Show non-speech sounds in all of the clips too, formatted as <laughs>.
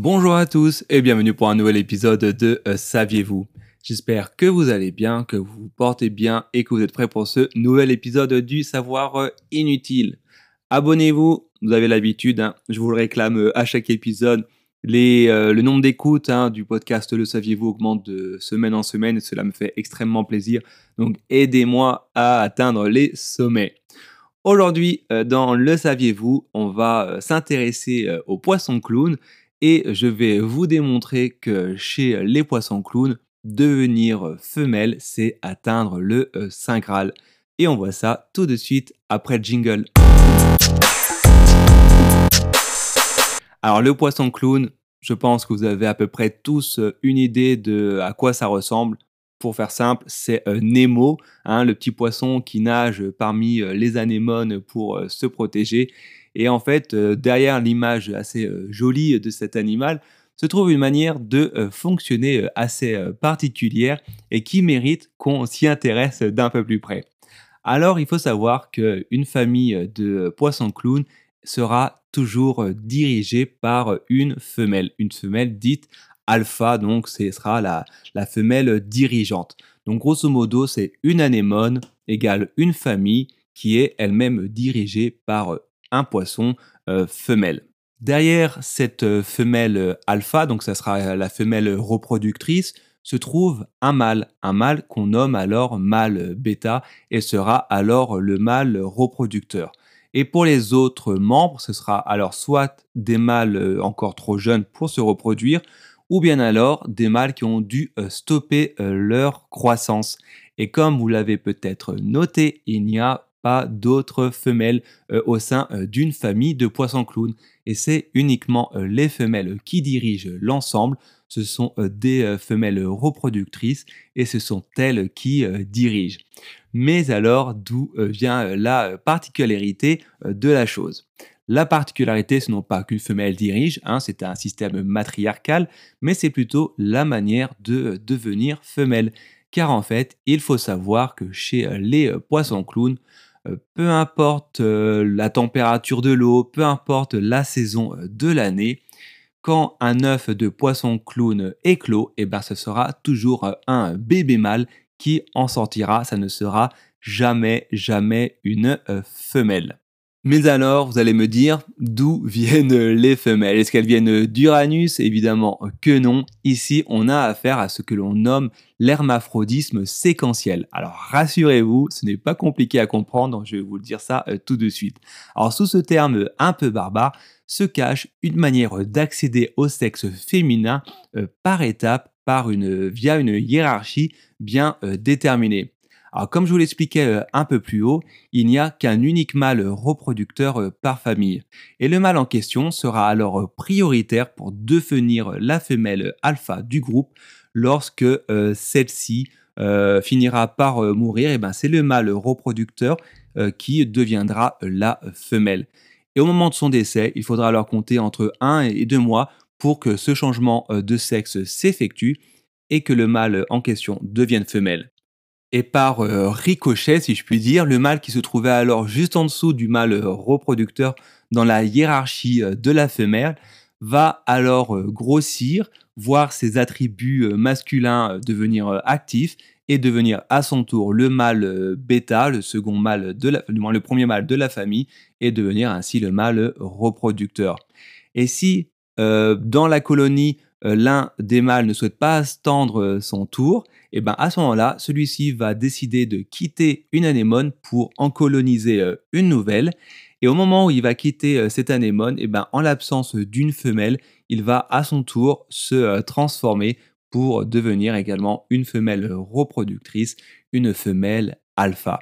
Bonjour à tous et bienvenue pour un nouvel épisode de euh, Saviez-vous? J'espère que vous allez bien, que vous vous portez bien et que vous êtes prêts pour ce nouvel épisode du savoir euh, inutile. Abonnez-vous, vous avez l'habitude, hein, je vous le réclame euh, à chaque épisode. le nombre d'écoutes hein, du podcast Le Saviez-vous augmente de semaine en semaine et cela me fait extrêmement plaisir. Donc aidez-moi à atteindre les sommets. Aujourd'hui, dans Le Saviez-vous, on va s'intéresser au poisson clown et je vais vous démontrer que chez les poissons clowns, devenir femelle, c'est atteindre le euh, Saint Graal. Et on voit ça tout de suite après le jingle. Alors le poisson clown, je pense que vous avez à peu près tous euh, une idée de à quoi ça ressemble. Pour faire simple, c'est euh, Nemo, hein, le petit poisson qui nage parmi les anémones pour se protéger. Et en fait, euh, derrière l'image assez euh, jolie de cet animal, se trouve une manière de euh, fonctionner assez particulière et qui mérite qu'on s'y intéresse d'un peu plus près. Alors, il faut savoir qu'une famille de poissons clowns sera toujours dirigée par une femelle, une femelle dite alpha, donc ce sera la, femelle dirigeante. Donc, grosso modo, c'est une anémone égale une famille qui est elle-même dirigée par un poisson euh, femelle. Derrière cette euh, femelle euh, alpha, donc ça sera la femelle reproductrice, se trouve un mâle, un mâle qu'on nomme alors mâle bêta et sera alors le mâle reproducteur. Et pour les autres membres, ce sera alors soit des mâles encore trop jeunes pour se reproduire, ou bien alors des mâles qui ont dû stopper leur croissance. Et comme vous l'avez peut-être noté, il n'y a d'autres femelles euh, au sein euh, d'une famille de poissons clowns. Et c'est uniquement euh, les femelles qui dirigent l'ensemble. Ce sont des femelles reproductrices et ce sont elles qui dirigent. Mais alors, d'où vient la particularité de la chose? La particularité, ce n'est pas qu'une femelle dirige, hein, c'est un système matriarcal, mais c'est plutôt la manière de devenir femelle. Car en fait, il faut savoir que chez les poissons clowns, peu importe euh, la température de l'eau, peu importe la saison euh, de l'année, quand un œuf de poisson clown éclot, et eh ben ce sera toujours un bébé mâle qui en sortira, ça ne sera jamais, jamais une femelle. Mais alors, vous allez me dire, d'où viennent <laughs> les femelles? Est-ce qu'elles viennent d'Uranus? Évidemment que non. Ici, on a affaire à ce que l'on nomme l'hermaphrodisme séquentiel. Alors rassurez-vous, ce n'est pas compliqué à comprendre, je vais vous le dire ça euh, tout de suite. Alors sous ce terme un peu barbare, se cache une manière d'accéder au sexe féminin euh, par étapes, par une, via une hiérarchie bien euh, déterminée. Alors comme je vous l'expliquais euh, un peu plus haut, il n'y a qu'un unique mâle reproducteur euh, par famille. Et le mâle en question sera alors euh, prioritaire pour devenir la femelle alpha du groupe lorsque celle-ci finira par mourir. Et ben c'est le mâle reproducteur qui deviendra la femelle. Et au moment de son décès, il faudra alors compter entre 1 et 2 mois pour que ce changement de sexe s'effectue et que le mâle en question devienne femelle. Et par euh, ricochet, si je puis dire, le mâle qui se trouvait alors juste en dessous du mâle euh, reproducteur dans la hiérarchie euh, de la femelle va alors grossir, voir ses attributs masculins devenir actifs et devenir à son tour le mâle bêta, le second mâle de la, le premier mâle de la famille, et devenir ainsi le mâle reproducteur. Et si dans la colonie l'un des mâles ne souhaite pas attendre son tour, et ben à ce moment-là, celui-ci va décider de quitter une anémone pour en coloniser euh, une nouvelle. Et au moment où il va quitter euh, cette anémone, et ben en l'absence d'une femelle, il va à son tour se euh, transformer pour devenir également une femelle reproductrice, une femelle alpha.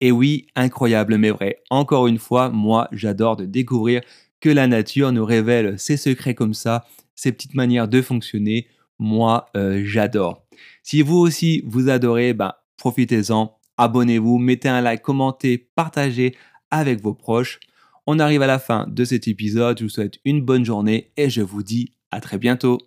Et oui, incroyable mais vrai. Encore une fois, moi j'adore de découvrir que la nature nous révèle ses secrets comme ça ces petites manières de fonctionner, moi, euh, j'adore. Si vous aussi, vous adorez, bah, profitez-en, abonnez-vous, mettez un like, commentez, partagez avec vos proches. On arrive à la fin de cet épisode, je vous souhaite une bonne journée et je vous dis à très bientôt.